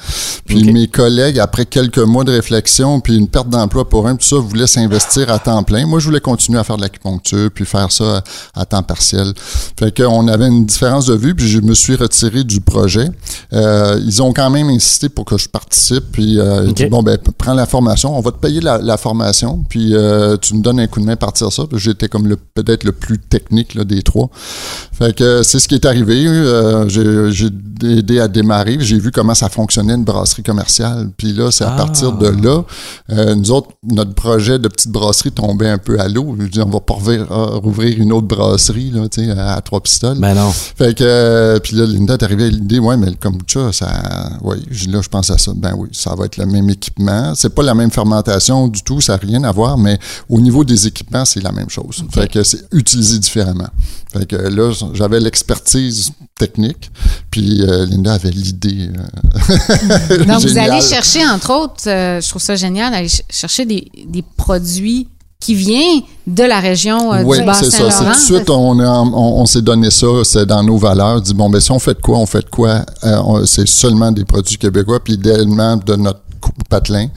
Puis mes collègues, après quelques mois de réflexion, puis une perte d'emploi pour un, tout ça, voulaient s'investir à temps plein. Moi, je voulais continuer à faire de l'acupuncture, puis faire ça à, à temps partiel. Fait qu'on avait une différence de vue, puis je me suis retiré du projet. Euh, ils ont quand même insisté pour que je participe, puis euh, ils Ok. dit, bon, ben, prends la formation, on va te payer la, la formation, puis euh, tu nous donnes un coup de main à partir ça. Puis J'étais comme le peut-être le plus technique là, des trois. Fait que euh, c'est ce qui est arrivé. Euh, j'ai j'ai aidé à démarrer. J'ai vu comment ça fonctionnait une brasserie commerciale. Puis là, c'est à Ah. partir de là, euh, nous autres, notre projet de petite brasserie tombait un peu à l'eau. Je dis, on va pas rouvrir, une autre brasserie là, à, à trois pistoles. Ben non. Fait que, euh, puis là, Linda est arrivée à l'idée, ouais, mais le kombucha, ça, oui, là, je pense à ça. Ben oui, ça va être le même équipement. C'est pas la même fermentation du tout, ça n'a rien à voir, mais au niveau des équipements, c'est la même chose. Fait que c'est utilisé différemment. Fait que là, j'avais l'expertise technique, puis euh, Linda avait l'idée. euh, Donc, vous allez chercher, entre autres, euh, je trouve ça génial, aller ch- chercher des, des produits qui viennent de la région euh, Oui, du c'est ça. C'est Bas-Saint-Laurent. tout de suite, on, on, on s'est donné ça, c'est dans nos valeurs. Dit, bon, ben, si on fait de quoi, on fait de quoi. Euh, c'est seulement des produits québécois, puis idéalement de notre patelin.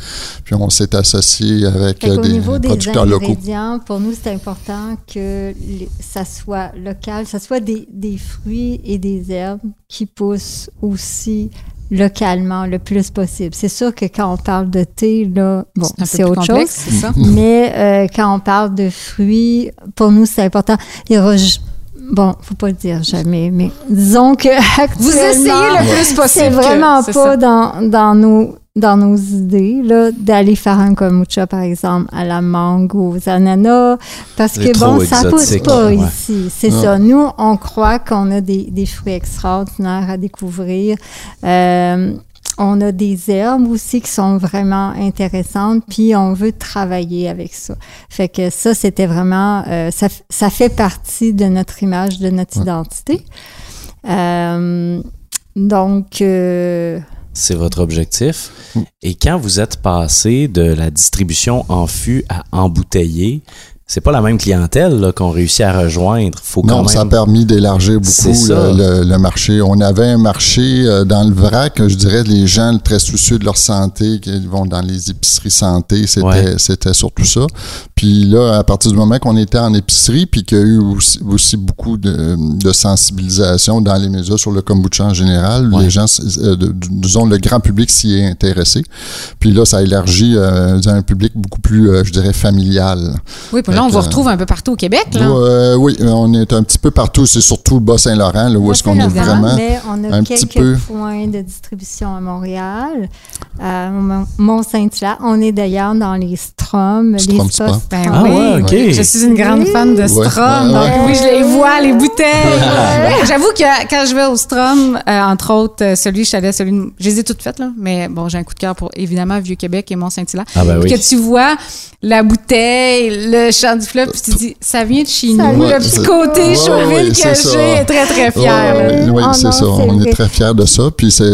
Puis on s'est associé avec euh, des niveau des producteurs locaux. ingrédients, pour nous, c'est important que les- ça soit local, ça soit des, des fruits et des herbes qui poussent aussi localement le plus possible. C'est sûr que quand on parle de thé, là, bon, C'est autre complexe, chose. ça? Mais euh, quand on parle de fruits, pour nous, c'est important. Il y aura j- Bon, faut pas le dire jamais, mais disons que Vous essayez actuellement, le plus possible. c'est vraiment pas dans, dans nos dans nos idées là d'aller faire un kombucha par exemple à la mangue ou aux ananas parce que bon ça pousse pas ouais. ici c'est ça nous on croit qu'on a des, des fruits extraordinaires à découvrir Euh, on a des herbes aussi qui sont vraiment intéressantes, puis on veut travailler avec ça. Fait que ça, c'était vraiment, euh, ça, fait partie de notre image, de notre identité. Euh, donc, euh, C'est votre objectif. Mm. Et quand vous êtes passé de la distribution en fût à embouteiller, c'est pas la même clientèle qu'on réussit à rejoindre. Faut quand Non, ça a permis d'élargir beaucoup le, le- le marché. On avait un marché euh, dans le vrac, je dirais, les gens très soucieux de leur santé, qui vont dans les épiceries santé, c'était Ouais. surtout ça. Puis là, à partir du moment qu'on était en épicerie, puis qu'il y a eu aussi, aussi beaucoup de, de sensibilisation dans les médias sur le kombucha en général, Ouais. les gens, euh, disons, le grand public s'y est intéressé. Puis là, ça a élargi euh, un public beaucoup plus, euh, je dirais, familial. Oui, là, on vous retrouve un peu partout au Québec. Là. Euh, oui, on est un petit peu partout. C'est surtout Bas-Saint-Laurent, là, où est-ce qu'on est vraiment. Mais on a un petit quelques peu. points de distribution à Montréal, à Mont- Mont-Saint-Hilaire. On est d'ailleurs dans les Strom, les Strom spots. Spa. Ben Ah oui, ouais, ok. je suis une grande Oui. fan de Strom, ouais, donc ouais. oui, je les vois, les bouteilles. J'avoue que quand je vais au Strom, euh, entre autres, euh, celui, je à celui, je les ai toutes faites, là, mais bon, j'ai un coup de cœur pour, évidemment, Vieux-Québec et Mont-Saint-Hilaire. Ah ben oui. Que tu vois la bouteille, le champ du fleuve, puis tu te dis, ça vient de chez Ça nous. vient Le de- petit côté ouais, Chauville ouais, que j'ai est très, très là. Oui, Ah c'est ça. On vrai. est très fiers de ça. Puis c'est,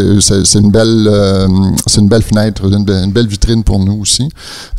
une belle, euh, c'est une belle fenêtre, une, be- une belle vitrine pour nous aussi.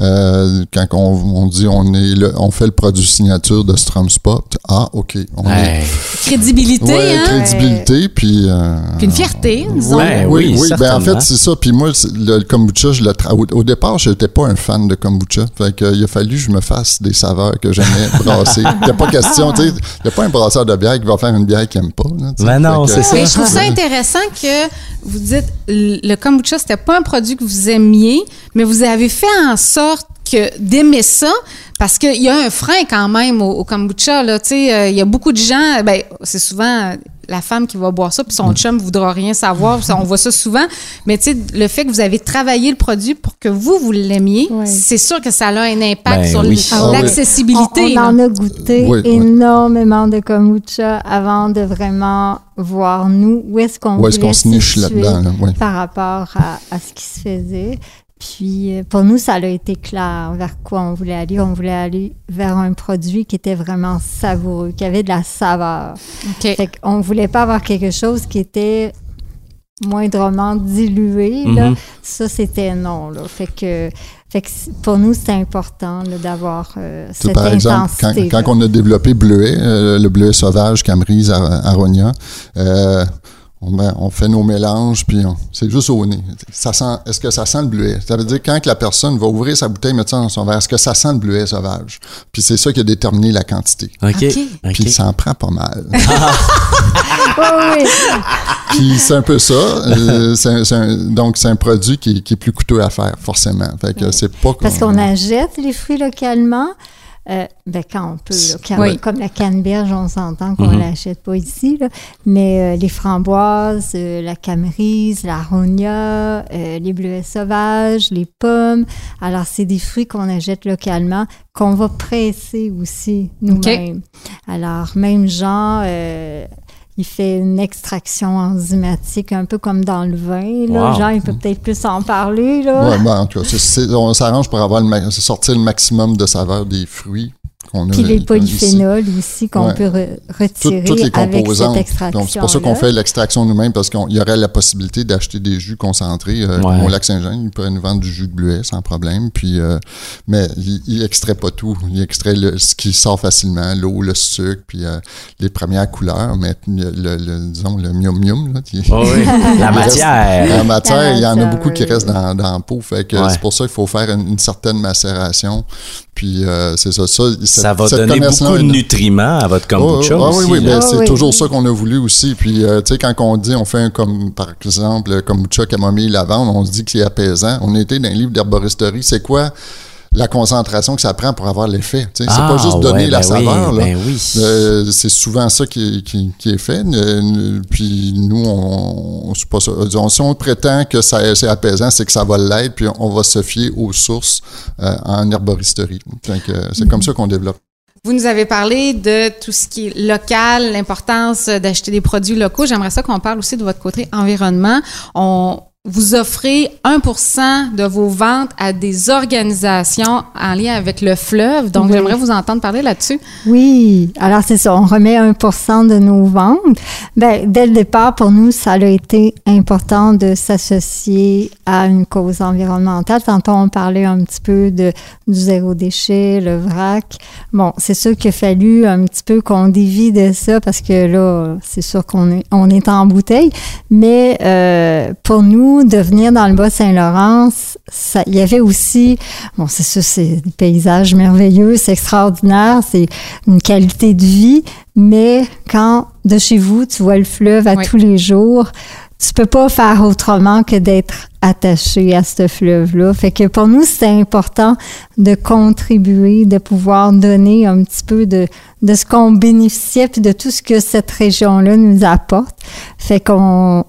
Euh, quand on, on dit on est, le, on fait le produit signature de Strom Spot. Ah, ok. On Hey. Crédibilité, hein? crédibilité, puis. euh, Puis une fierté, disons. Ouais, oui, oui, oui. Ben, en fait, c'est ça. Puis moi, le, le kombucha, je le tra- au, au départ, je n'étais pas un fan de kombucha. Fait que, il a fallu que je me fasse des saveurs que j'aimais brasser. Il n'y a pas question, tu sais. Il n'y a pas un brasseur de bière qui va faire une bière qu'il n'aime pas. là, tu sais. Ben non, c'est ça. Mais je trouve ça intéressant que vous dites le kombucha, c'était pas un produit que vous aimiez, mais vous avez fait en sorte que d'aimer ça Parce qu'il y a un frein quand même au, kombucha. Là, euh, il y a beaucoup de gens, ben, c'est souvent la femme qui va boire ça, puis son chum voudra rien savoir. on voit ça souvent. Mais le fait que vous avez travaillé le produit pour que vous, vous l'aimiez, c'est sûr que ça a un impact ben sur ah l'accessibilité. on, en a goûté énormément de kombucha avant de vraiment voir, nous, où est-ce qu'on est qu se niche là-dedans. Par rapport à, à, ce qui se faisait. Puis euh, pour nous, ça a été clair vers quoi on voulait aller. On voulait aller vers un produit qui était vraiment savoureux, qui avait de la saveur. Okay. Fait qu'on voulait pas avoir quelque chose qui était moindrement dilué. Là. Mm-hmm. Ça, c'était non. Là. Fait que, fait que pour nous, c'était important d'avoir euh, cette par exemple, quand, quand, on a développé Bleuet, euh, le bleuet sauvage Camerise Aronia, euh, on, fait nos mélanges, puis c'est juste au nez. Ça sent, est-ce que ça sent le bleuet? Ça veut dire quand la personne va ouvrir sa bouteille, mettre ça dans son verre, est-ce que ça sent le bleuet sauvage? Puis c'est ça qui a déterminé la quantité. OK. Puis ça en prend pas mal. oui. Puis c'est un peu ça. Euh, donc c'est un produit qui, est plus coûteux à faire, forcément. Fait que c'est pas Parce qu'on achète les fruits localement. Euh, ben quand on peut, comme la canneberge, on s'entend qu'on ne mhm. l'achète pas ici, mais euh, les framboises, euh, la camerise, la ronia, les bleuets sauvages, les pommes. Alors, c'est des fruits qu'on achète localement, qu'on va presser aussi nous-mêmes. Alors, même genre, il fait une extraction enzymatique, un peu comme dans le vin. Là. Jean, il peut peut-être plus en parler. Là. Ouais, ben, en tout cas, on s'arrange pour avoir le, sortir le maximum de saveur des fruits. Puis les polyphénols aussi qu'on peut retirer toutes les composantes. avec cette extraction. c'est pour ça qu'on fait l'extraction nous-mêmes parce qu'il y aurait la possibilité d'acheter des jus concentrés. Euh, Au lac Saint-Jean, ils pourraient nous vendre du jus de bleuet sans problème. Puis, euh, mais il, il extrait pas tout. Il extrait ce qui sort facilement, l'eau, le sucre, puis euh, les premières couleurs. Mais le, disons le mium mium, là, oh oui. la matière. la matière, il y en a beaucoup qui restent dans, dans la peau. Fait que c'est pour ça qu'il faut faire une, une certaine macération. Puis c'est ça, ça ça va donner beaucoup de nutriments à votre kombucha oh, oui, oui, mais c'est toujours ça qu'on a voulu aussi. Puis, euh, tu sais, quand on dit, on fait un, comme, par exemple, kombucha, camomille, lavande, on se dit que c'est apaisant. On était dans un livre d'herboristerie. C'est quoi? La concentration que ça prend pour avoir l'effet. c'est pas ah, juste donner la ben saveur. Ben euh, c'est souvent ça qui, est fait. Euh, puis nous, on, on, pas ça. si on prétend que c'est apaisant, c'est que ça va l'être, puis on va se fier aux sources euh, en herboristerie. c'est comme ça qu'on développe. Vous nous avez parlé de tout ce qui est local, l'importance d'acheter des produits locaux. J'aimerais ça qu'on parle aussi de votre côté environnement. On, vous offrez 1% de vos ventes à des organisations en lien avec le fleuve. Donc, j'aimerais vous entendre parler là-dessus. Oui. Alors, c'est ça. On remet 1% de nos ventes. Bien, dès le départ, pour nous, ça a été important de s'associer à une cause environnementale. Tantôt, on parlait un petit peu de, du zéro déchet, le vrac. Bon, c'est sûr qu'il a fallu un petit peu qu'on dévie de ça parce que là, c'est sûr qu'on est, on est en bouteille. Mais euh, pour nous, de venir dans le Bas-Saint-Laurent, il y avait aussi, bon, c'est ça, c'est des paysages merveilleux, c'est extraordinaire, c'est une qualité de vie, mais quand de chez vous, tu vois le fleuve à tous les jours, tu peux pas faire autrement que d'être attaché à ce fleuve-là. Fait que pour nous, c'était important de contribuer, de pouvoir donner un petit peu de, de ce qu'on bénéficiait puis de tout ce que cette région-là nous apporte. Fait qu'on,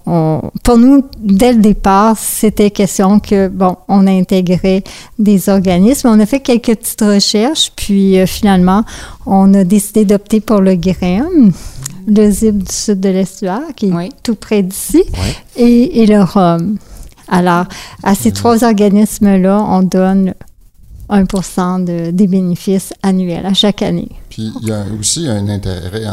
pour nous, dès le départ, c'était question que, bon, on intégrait des organismes. On a fait quelques petites recherches, puis euh, finalement, on a décidé d'opter pour le GREM, le ZIP du sud de l'estuaire, qui est tout près d'ici, et, et le ROM. Alors, à ces trois organismes-là, on donne 1 de, des bénéfices annuels à chaque année. Puis il y a aussi un intérêt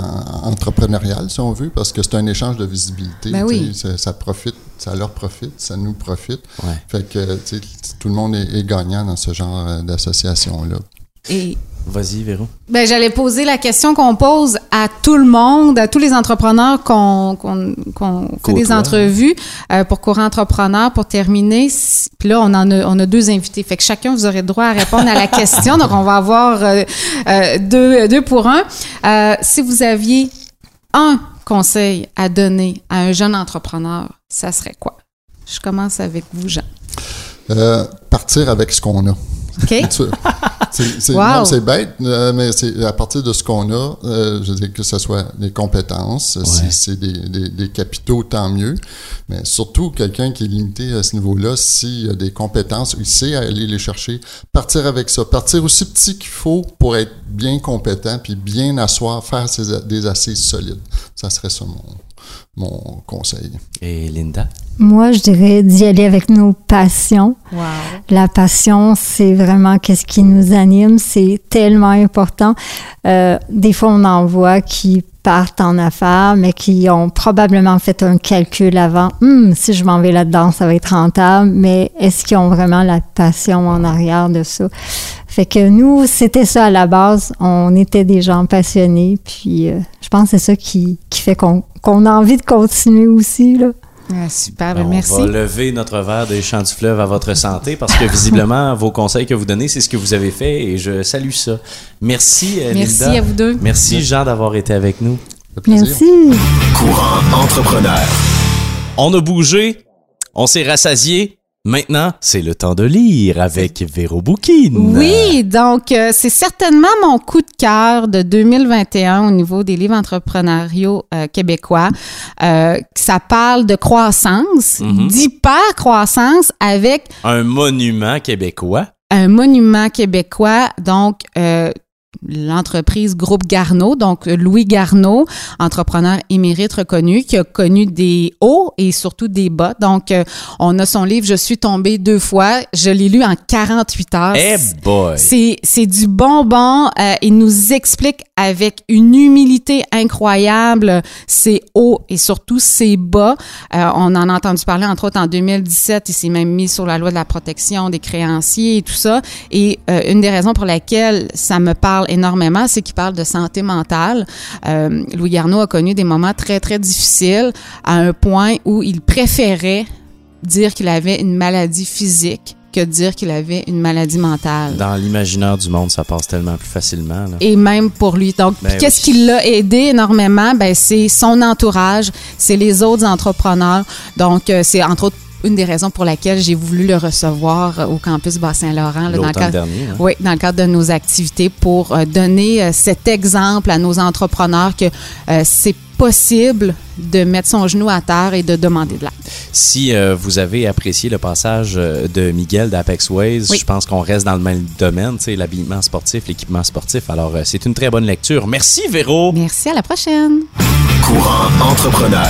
entrepreneurial, si on veut, parce que c'est un échange de visibilité. Ben oui. ça, profite, ça leur profite, ça nous profite. Fait que tout le monde est, est gagnant dans ce genre euh, d'association-là. Et Vas-y, Véro. Ben, j'allais poser la question qu'on pose à tout le monde, à tous les entrepreneurs qu'on fait des entrevues euh, pour Courant Entrepreneur pour terminer. Puis là, on en a, on a deux invités. Fait que chacun, vous aurez droit à répondre à la question. Donc, on va avoir euh, euh, deux, deux pour un. si vous aviez un conseil à donner à un jeune entrepreneur, ça serait quoi? Je commence avec vous, Jean. partir avec ce qu'on a OK. C'est bête, euh, mais c'est à partir de ce qu'on a, euh, je veux dire que ce soit des compétences, si c'est des, des, capitaux, tant mieux. Mais surtout, quelqu'un qui est limité à ce niveau-là, s'il a des compétences, il sait aller les chercher, partir avec ça, partir aussi petit qu'il faut pour être bien compétent, puis bien asseoir, faire des assises solides. Ça serait ça mon, mon conseil. Et Linda? Moi, je dirais d'y aller avec nos passions. La passion, c'est vraiment qu'est-ce qui nous anime. C'est tellement important. Euh, des fois, on en voit qui partent en affaires, mais qui ont probablement fait un calcul avant. Hum, si je m'en vais là-dedans, ça va être rentable. Mais est-ce qu'ils ont vraiment la passion en arrière de ça? Fait que nous, c'était ça à la base. On était des gens passionnés. Puis euh, je pense que c'est ça qui, qui fait qu'on a envie de continuer aussi. Là. Ah, super, ben, merci. On va lever notre verre des champs du fleuve à votre santé parce que visiblement, vos conseils que vous donnez, c'est ce que vous avez fait et je salue ça. Merci, euh, Merci à vous deux. Merci, Jean, d'avoir été avec nous. Merci. Courant entrepreneur. On a bougé, on s'est rassasié, Maintenant, c'est le temps de lire avec Véro Boukine. Oui, donc euh, c'est certainement mon coup de cœur de 2021 au niveau des livres entrepreneuriaux euh, québécois. Euh, ça parle de croissance, mhm. d'hyper-croissance avec... Un monument québécois. Un monument québécois, donc l'entreprise Groupe Garneau, donc Louis Garneau, entrepreneur émérite reconnu, qui a connu des hauts et surtout des bas. Donc, euh, on a son livre Je suis tombé deux fois. Je l'ai lu en 48 heures. Eh boy! C'est du bonbon. Euh, il nous explique avec une humilité incroyable ses hauts et surtout ses bas. Euh, on en a entendu parler, entre autres, en 2017. Il s'est même mis sur la loi de la protection des créanciers et tout ça. Et une des raisons pour laquelle ça me parle énormément, c'est qu'il parle de santé mentale. Euh, Louis Garneau a connu des moments très, très difficiles à un point où il préférait dire qu'il avait une maladie physique que dire qu'il avait une maladie mentale. Dans l'imaginaire du monde, ça passe tellement plus facilement. Et même pour lui. Donc, ben qu'est-ce qui l'a aidé énormément? Ben, c'est son entourage, c'est les autres entrepreneurs. Donc, euh, c'est entre autres une des raisons pour laquelle j'ai voulu le recevoir au campus Bas-Saint-Laurent. Dans, le dernier, hein? Oui, dans le cadre de nos activités pour euh, donner euh, cet exemple à nos entrepreneurs que euh, c'est possible de mettre son genou à terre et de demander de l'aide. Si vous avez apprécié le passage de Miguel d'Apex Ways, je pense qu'on reste dans le même domaine, l'habillement sportif, l'équipement sportif. Alors, c'est une très bonne lecture. Merci, Véro. Merci, à la prochaine. Courant entrepreneur.